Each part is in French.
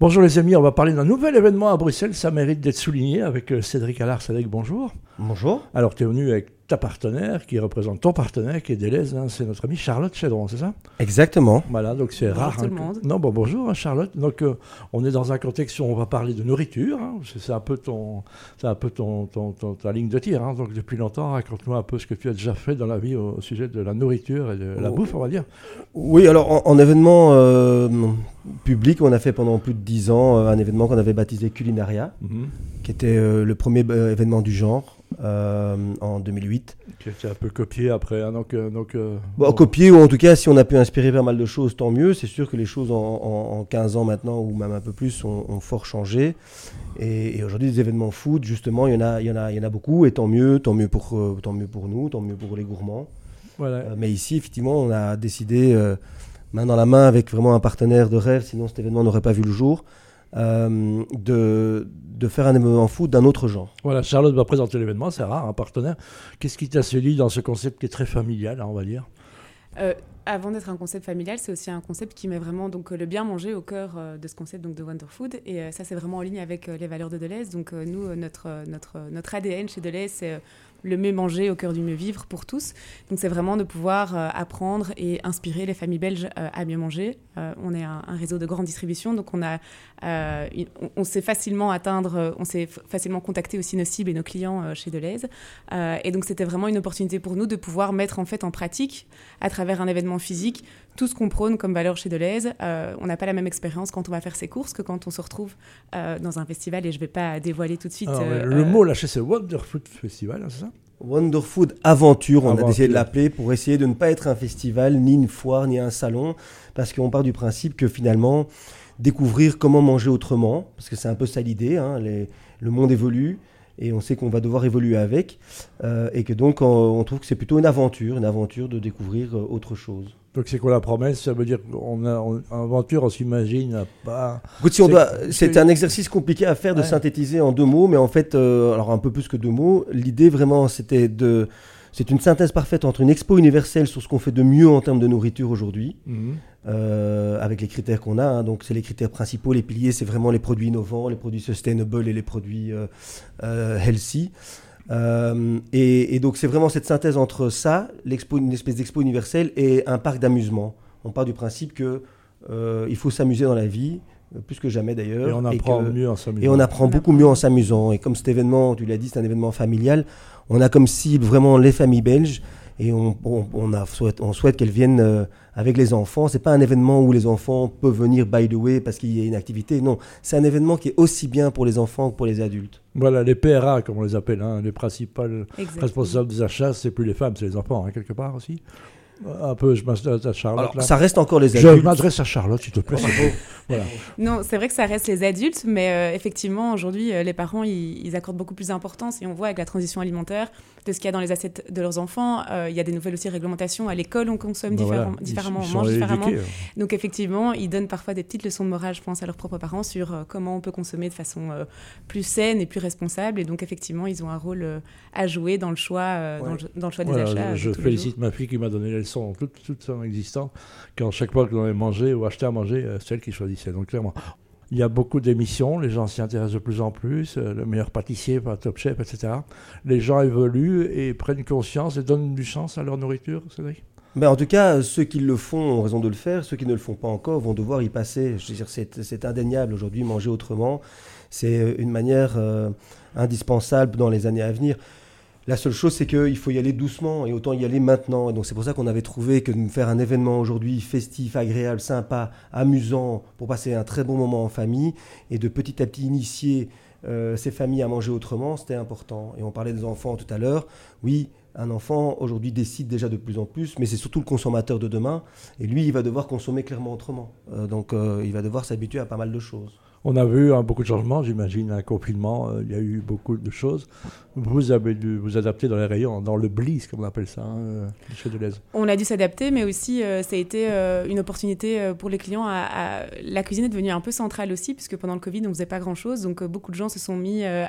Bonjour les amis, on va parler d'un nouvel événement à Bruxelles, ça mérite d'être souligné avec euh, Cédric Allard. Cédric, bonjour. Bonjour. Alors tu es venu avec ta partenaire, qui représente ton partenaire, qui est Deleuze, hein, c'est notre amie Charlotte Chedron, c'est ça? Exactement. Voilà, donc c'est rare. tout le hein, que-. Non, bon, bonjour hein, Charlotte. Donc euh, on est dans un contexte où on va parler de nourriture, hein, c'est un peu, ton, c'est un peu ton, ton- ton- ta ligne de tir. hein. donc depuis longtemps, raconte-nous un peu ce que tu as déjà fait dans la vie au, au sujet de la nourriture et de la Oh. bouffe, on va dire. Oui, alors en, en événement euh, public, on a fait pendant plus de dix ans euh, un événement qu'on avait baptisé Culinaria, Mhm. qui était euh, le premier euh, événement du genre en 2008. Qui a été un peu copié après. hein, donc, euh, donc, euh, Bon, bon. Copier, ou en tout cas, si on a pu inspirer pas mal de choses, tant mieux. C'est sûr que les choses en, en- en 15 ans maintenant, ou même un peu plus, ont, ont fort changé. Et, et aujourd'hui, des événements food, justement, il y, en a, il, y en a, il y en a beaucoup, et tant mieux, tant mieux pour, euh, tant mieux pour nous, tant mieux pour les gourmands. Voilà. Euh, mais ici, effectivement, on a décidé, euh, main dans la main, avec vraiment un partenaire de rêve, sinon cet événement n'aurait pas vu le jour, euh, de, de faire un événement foot d'un autre genre. Voilà, Charlotte va présenter l'événement, c'est rare, un partenaire. Qu'est-ce qui t'a séduit dans ce concept qui est très familial, hein, on va dire? Euh, avant d'être un concept familial, c'est aussi un concept qui met vraiment donc, le bien manger au cœur euh, de ce concept donc, de Wonder Food. Et euh, ça, c'est vraiment en ligne avec euh, les valeurs de Deleuze. Donc, euh, nous, notre, euh, notre, euh, notre ADN chez Deleuze, c'est euh, le mieux manger au cœur du mieux vivre pour tous. Donc, c'est vraiment de pouvoir euh, apprendre et inspirer les familles belges euh, à mieux manger. Euh, on est un, réseau de grande distribution, donc on, a, on, sait facilement atteindre, on sait facilement contacter aussi nos cibles et nos clients chez Deleuze. Et donc, c'était vraiment une opportunité pour nous de pouvoir mettre en fait en pratique à travers un événement physique tout ce qu'on prône comme valeur chez Deleuze. Euh, on n'a pas la même expérience quand on va faire ses courses que quand on se retrouve euh, dans un festival et je ne vais pas dévoiler tout de suite. Alors, euh, Le euh, mot lâché, c'est Wonderfood Festival, hein, c'est ça Wonder Food Aventure, on Aventure. a décidé de l'appeler pour essayer de ne pas être un festival, ni une foire, ni un salon, parce qu'on part du principe que finalement, découvrir comment manger autrement, parce que c'est un peu ça l'idée, hein, les- le monde évolue, et on sait qu'on va devoir évoluer avec, euh, et que donc on, on trouve que c'est plutôt une aventure, une aventure de découvrir autre chose. Donc c'est quoi la promesse? Ça veut dire qu'on a on, aventure, on s'imagine à pas. Écoute, si on C'est- doit, c'est- c'est un exercice compliqué à faire de Ouais. synthétiser en deux mots, mais en fait, euh, alors un peu plus que deux mots. L'idée vraiment, c'était de, c'est une synthèse parfaite entre une expo universelle sur ce qu'on fait de mieux en termes de nourriture aujourd'hui, Mhm. euh, avec les critères qu'on a. hein. donc, c'est les critères principaux, les piliers, c'est vraiment les produits innovants, les produits sustainable et les produits euh, healthy. Euh, et, et donc, c'est vraiment cette synthèse entre ça, l'expo, une espèce d'expo universelle, et un parc d'amusement. On part du principe que euh, il faut s'amuser dans la vie, euh, plus que jamais d'ailleurs. Et on apprend que- mieux en s'amusant. et on apprend beaucoup mieux en s'amusant. Et comme cet événement, tu l'as dit, c'est un événement familial, on a comme cible vraiment les familles belges. Et on, on, on a souhaite, on souhaite qu'elles viennent euh, avec les enfants. C'est pas un événement où les enfants peuvent venir by the way parce qu'il y a une activité. Non, c'est un événement qui est aussi bien pour les enfants que pour les adultes. Voilà, les PRA, comme on les appelle, hein, les principales exactement. responsables des achats, c'est plus les femmes, c'est les enfants, hein, quelque part aussi. Un peu, je m'adresse à Charlotte. Alors, là. ça reste encore les Je adultes. m'adresse à Charlotte, s'il te plaît. c'est beau. voilà. Non, c'est vrai que ça reste les adultes, mais euh, effectivement, aujourd'hui, euh, les parents, ils, ils accordent beaucoup plus d'importance et on voit avec la transition alimentaire de ce qu'il y a dans les assiettes de leurs enfants. euh, il y a des nouvelles aussi réglementations. À l'école, on consomme Ben différem- ils- différemment, ils on mange différemment. éduqués, hein. Donc effectivement, ils donnent parfois des petites leçons de morale, je pense, à leurs propres parents sur euh, comment on peut consommer de façon euh, plus saine et plus responsable. Et donc effectivement, ils ont un rôle euh, à jouer dans le choix, euh, dans, le, dans le choix des Voilà, achats. je je félicite ma fille qui m'a donné les leçons toute, toute son existence. Quand chaque fois que l'on avait mangé ou acheté à manger, euh, c'est elle qui choisissait. Donc clairement, il y a beaucoup d'émissions, les gens s'y intéressent de plus en plus, euh, le meilleur pâtissier Top Chef, etc. Les gens évoluent et prennent conscience et donnent du sens à leur nourriture, Cédric? Ben, en tout cas, ceux qui le font ont raison de le faire. Ceux qui ne le font pas encore vont devoir y passer. Je c'est, indéniable aujourd'hui, manger autrement. C'est une manière euh, indispensable dans les années à venir. La seule chose, c'est qu'il faut y aller doucement et autant y aller maintenant. Et donc, c'est pour ça qu'on avait trouvé que de faire un événement aujourd'hui festif, agréable, sympa, amusant, pour passer un très bon moment en famille et de petit à petit initier euh, ces familles à manger autrement, c'était important. Et on parlait des enfants tout à l'heure. Oui, un enfant aujourd'hui décide déjà de plus en plus, mais c'est surtout le consommateur de demain. Et lui, il va devoir consommer clairement autrement. Euh, donc, euh, il va devoir s'habituer à pas mal de choses. On a vu hein, beaucoup de changements, j'imagine, un confinement, euh, il y a eu beaucoup de choses. Vous avez dû vous adapter dans les rayons, dans le bliss, comme on appelle ça, hein, euh, chez Deleuze. On a dû s'adapter, mais aussi euh, ça a été euh, une opportunité pour les clients. À, à- La cuisine est devenue un peu centrale aussi, puisque pendant le Covid, on faisait pas grand-chose, donc beaucoup de gens se sont mis à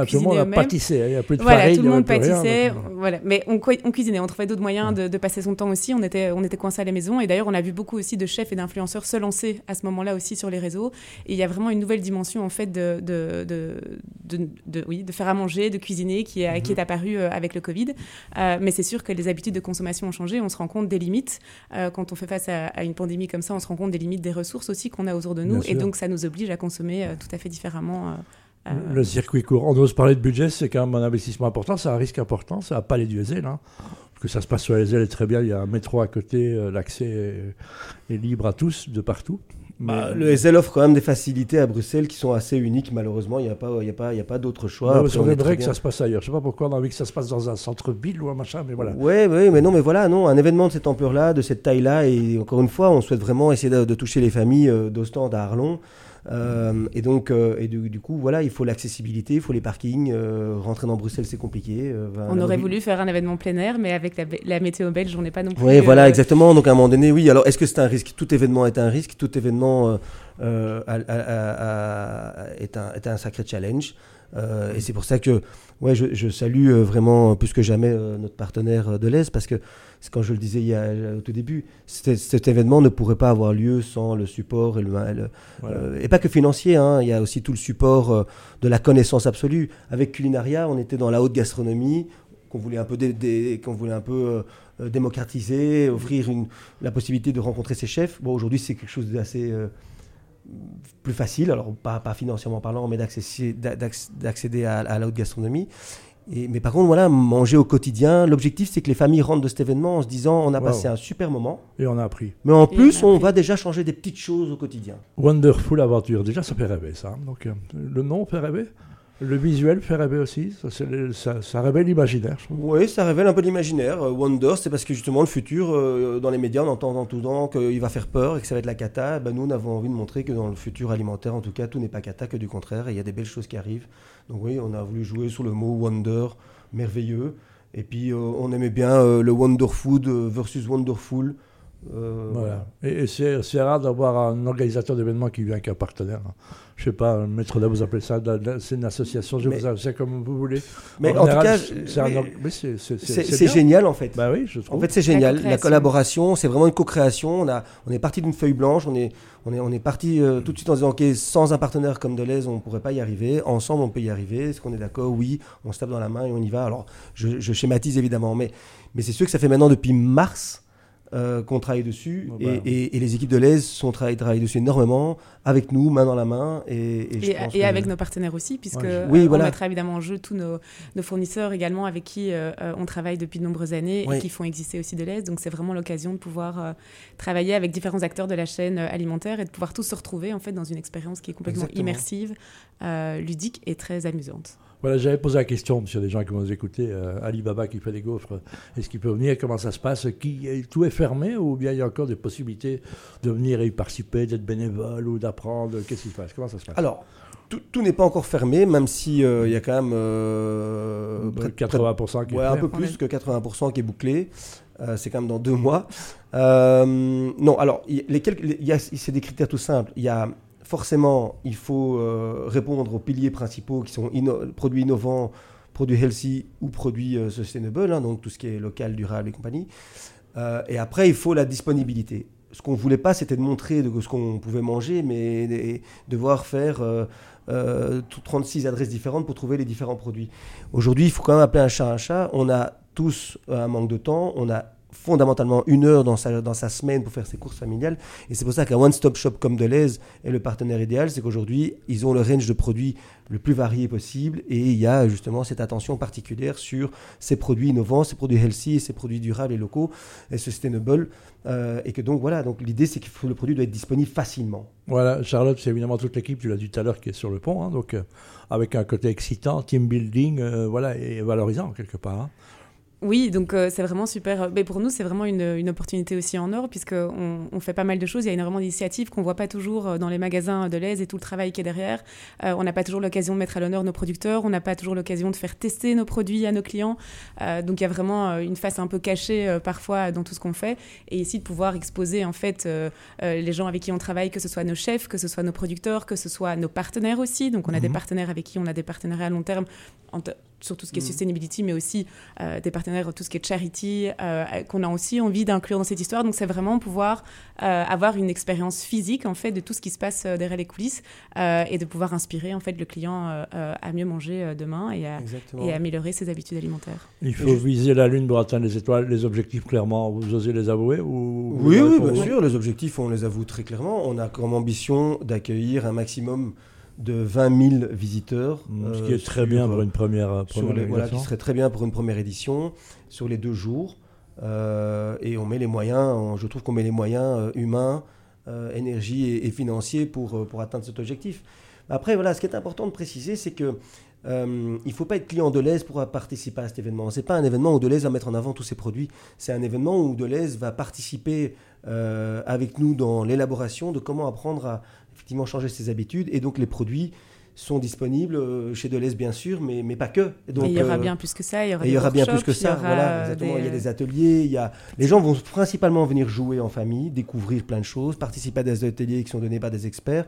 Ah, tout le monde cuisiner pâtissé, hein, il n'y a plus de Voilà, farine, tout le monde rien, pâtissait, donc, voilà. Mais on cuisinait, on trouvait d'autres moyens de, de passer son temps aussi. On était, on était coincés à la maison. Et d'ailleurs, on a vu beaucoup aussi de chefs et d'influenceurs se lancer à ce moment-là aussi sur les réseaux. Et il y a vraiment vraiment une nouvelle dimension en fait de, de, de, de, oui, de faire à manger, de cuisiner qui est, qui est mhm. apparue euh, avec le Covid. Euh, mais c'est sûr que les habitudes de consommation ont changé. On se rend compte des limites. Euh, quand on fait face à, une pandémie comme ça, on se rend compte des limites des ressources aussi qu'on a autour de nous. et donc, ça nous oblige à consommer tout à fait différemment. Le circuit court. On ose parler de budget, c'est quand même un investissement important, c'est un risque important, ça n'a pas les du Hein que ça se passe sur les ailes est très bien. Il y a un métro à côté, l'accès est, libre à tous, de partout. Bah, le SL offre quand même des facilités à Bruxelles qui sont assez uniques, malheureusement. Il n'y a pas, a pas, il a pas d'autre choix. C'est vrai que ça se passe ailleurs. Je ne sais pas pourquoi on a envie que ça se passe dans un centre-ville ou un machin, mais voilà. Oui, ouais, mais non, mais voilà, non, un événement de cette ampleur-là, de cette taille-là, et encore une fois, on souhaite vraiment essayer de, toucher les familles euh, d'Ostende à Arlon. Euh, et donc, euh, et du, coup, voilà, il faut l'accessibilité, il faut les parkings. Euh, rentrer dans Bruxelles, c'est compliqué. on aurait voulu faire un événement plein air, mais avec la, météo belge, on n'est pas non plus. Oui, voilà, exactement. Donc, à un moment donné, oui. Alors, est-ce que c'est un risque? Tout événement est un risque. Tout événement est, un, est un sacré challenge. Et c'est pour ça que ouais, je, je salue vraiment plus que jamais notre partenaire de l'Est parce que quand je le disais il y a, au tout début, cet événement ne pourrait pas avoir lieu sans le support et le, euh, et pas que financier. Hein, il y a aussi tout le support euh, de la connaissance absolue. Avec Culinaria, on était dans la haute gastronomie qu'on voulait un peu, qu'on voulait un peu euh, démocratiser, offrir une, la possibilité de rencontrer ses chefs. Bon, aujourd'hui, c'est quelque chose d'assez plus facile, alors pas, pas financièrement parlant, mais d'accéder à, à, la haute gastronomie mais par contre, voilà, manger au quotidien, l'objectif c'est que les familles rentrent de cet événement en se disant on a passé un super moment. Et on a appris. Mais en plus, on, va déjà changer des petites choses au quotidien. Wonderful Aventure, déjà ça fait rêver ça. Donc euh, le nom fait rêver? Le visuel fait rêver aussi, ça, révèle l'imaginaire. Oui, ça révèle un peu l'imaginaire. Euh, Wonder, c'est parce que justement le futur, euh, dans les médias, on entend tout le temps qu'il va faire peur et que ça va être la cata. Ben, nous, on avons envie de montrer que dans le futur alimentaire, en tout cas, tout n'est pas cata, que du contraire, et il y a des belles choses qui arrivent. Donc oui, on a voulu jouer sur le mot Wonder, merveilleux. Et puis, euh, on aimait bien le Wonder Food versus Wonderful. Voilà. Et, c'est rare d'avoir un organisateur d'événements qui vient avec un partenaire. Hein je sais pas, maître là, vous appelez ça, c'est une association, je vous appelle comme vous voulez. Mais en, tout cas, c'est génial en fait. Bah oui, je trouve. En fait, c'est génial. La, collaboration, c'est vraiment une co-création. On, a, on est parti d'une feuille blanche, on est, on est, on est parti euh, tout de suite en disant, ok, sans un partenaire comme Deleuze, on ne pourrait pas y arriver. Ensemble, on peut y arriver. Est-ce qu'on est, d'accord? Oui, on se tape dans la main et on y va. Alors, je, je schématise évidemment, mais, mais c'est sûr que ça fait maintenant depuis mars euh, qu'on travaille dessus. Bah. et, les équipes de l'AISE sont travaillent, travaillent dessus énormément, avec nous, main dans la main. Et, et, avec nos partenaires aussi, puisque oui, on mettra évidemment en jeu tous nos, fournisseurs également avec qui euh, euh, on travaille depuis de nombreuses années et qui font exister aussi de l'AISE. Donc c'est vraiment l'occasion de pouvoir travailler avec différents acteurs de la chaîne alimentaire et de pouvoir tous se retrouver en fait dans une expérience qui est complètement immersive, ludique et très amusante. Voilà, j'avais posé la question, monsieur, des gens qui vont nous écouter, euh, Alibaba qui fait des gaufres, est-ce qu'il peut venir Comment ça se passe qui, Tout est fermé ou bien il y a encore des possibilités de venir et y participer, d'être bénévole ou d'apprendre Qu'est-ce qui se passe Comment ça se passe? Alors, tout, n'est pas encore fermé, même si euh, il y a quand même euh, près, 80% qui ouais, un peu plus que 80% qui est bouclé. c'est quand même dans deux mois. non, alors, les c'est des critères tout simples. Il y a forcément, il faut euh, répondre aux piliers principaux qui sont produits innovants, produits healthy ou produits euh, sustainable, hein, donc tout ce qui est local, durable et compagnie. Euh, et après, il faut la disponibilité. Ce qu'on ne voulait pas, c'était de montrer de, ce qu'on pouvait manger, mais de, devoir faire 36 adresses différentes pour trouver les différents produits. Aujourd'hui, il faut quand même appeler un chat un chat. On a tous un manque de temps, on a fondamentalement une heure dans sa, dans sa semaine pour faire ses courses familiales. Et c'est pour ça qu'un one-stop shop comme Deleuze est le partenaire idéal. C'est qu'aujourd'hui, ils ont le range de produits le plus varié possible et il y a justement cette attention particulière sur ces produits innovants, ces produits healthy, ces produits durables et locaux et sustainable. Euh, et que donc voilà, donc l'idée c'est que le produit doit être disponible facilement. Voilà, Charlotte, c'est évidemment toute l'équipe, tu l'as dit tout à l'heure, qui est sur le pont, hein, donc euh, avec un côté excitant, team building, euh, voilà, et valorisant quelque part. Hein. Oui, donc euh, c'est vraiment super. Mais pour nous, c'est vraiment une, une, opportunité aussi en or, puisqu'on on fait pas mal de choses. Il y a énormément d'initiatives qu'on voit pas toujours euh, dans les magasins de l'aise et tout le travail qui est derrière. Euh, on n'a pas toujours l'occasion de mettre à l'honneur nos producteurs, on n'a pas toujours l'occasion de faire tester nos produits à nos clients. donc il y a vraiment une face un peu cachée parfois dans tout ce qu'on fait. Et ici, de pouvoir exposer en fait les gens avec qui on travaille, que ce soit nos chefs, que ce soit nos producteurs, que ce soit nos partenaires aussi. Donc on a des mhm. partenaires avec qui on a des partenariats à long terme sur tout ce qui est mhm. sustainability, mais aussi des partenaires partenaires, tout ce qui est charity, qu'on a aussi envie d'inclure dans cette histoire. Donc c'est vraiment pouvoir avoir une expérience physique en fait de tout ce qui se passe derrière les coulisses et de pouvoir inspirer en fait le client à mieux manger demain et à, et améliorer ses habitudes alimentaires. Il faut viser la lune pour atteindre les étoiles, les objectifs clairement. Vous osez les avouer ou Oui, oui, bien sûr. Les objectifs, on les avoue très clairement. On a comme ambition d'accueillir un maximum de 20 000 visiteurs. Mmh, ce qui est très bien pour une première, première Voilà, qui serait très bien pour une première édition sur les deux jours. Euh, et on met les moyens, je trouve qu'on met les moyens euh, humains, euh, énergie et, financiers pour, pour atteindre cet objectif. Après, voilà, ce qui est important de préciser, c'est que il ne faut pas être client de Deleuze pour participer à cet événement. Ce n'est pas un événement où Deleuze va mettre en avant tous ses produits. C'est un événement où Deleuze va participer avec nous dans l'élaboration de comment apprendre à, effectivement changer ses habitudes et donc les produits sont disponibles euh, chez Deleuze bien sûr, mais, mais pas que. donc, il y aura euh, bien plus que ça. Il y aura, il y aura bien plus que ça. Voilà, exactement. Il y a des ateliers. Il y a... Les gens vont principalement venir jouer en famille, découvrir plein de choses, participer à des ateliers qui sont donnés par des experts.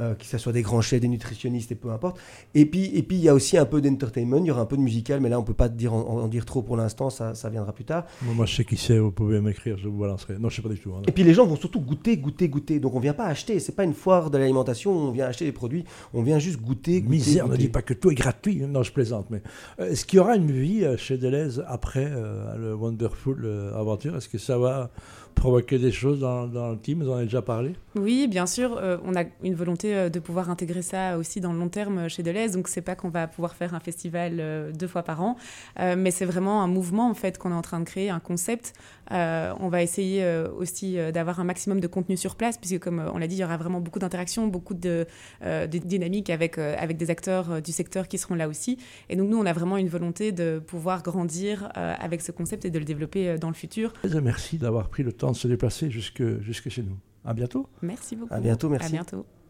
Euh, que ce soit des grands chefs, des nutritionnistes et peu importe. Et puis, et puis il y a aussi un peu d'entertainment, il y aura un peu de musical, mais là on peut pas dire, en, dire trop pour l'instant, ça, ça, viendra plus tard. Moi, je sais qui c'est, vous pouvez m'écrire, je vous balancerai. Non, je sais pas du tout. Hein. et puis les gens vont surtout goûter, goûter, goûter. Donc on vient pas acheter, c'est pas une foire de l'alimentation, on vient acheter des produits, on vient juste goûter. goûter Misère, ne dit pas que tout est gratuit. Non, je plaisante, mais euh, est-ce qu'il y aura une vie euh, chez Deleuze après le Wonderful Aventure? Est-ce que ça va provoquer des choses dans, dans, le team Vous en avez déjà parlé? Oui, bien sûr. Euh, on a une volonté euh, de pouvoir intégrer ça aussi dans le long terme chez Deleuze. Donc, c'est pas qu'on va pouvoir faire un festival euh, deux fois par an, mais c'est vraiment un mouvement en fait qu'on est en train de créer, un concept. on va essayer aussi d'avoir un maximum de contenu sur place, puisque comme on l'a dit, il y aura vraiment beaucoup d'interactions, beaucoup de, de dynamiques avec, avec des acteurs du secteur qui seront là aussi. Et donc, nous, on a vraiment une volonté de pouvoir grandir avec ce concept et de le développer dans le futur. Merci d'avoir pris le temps de se déplacer jusque, jusque chez nous. À bientôt. Merci beaucoup. À bientôt, merci. À bientôt.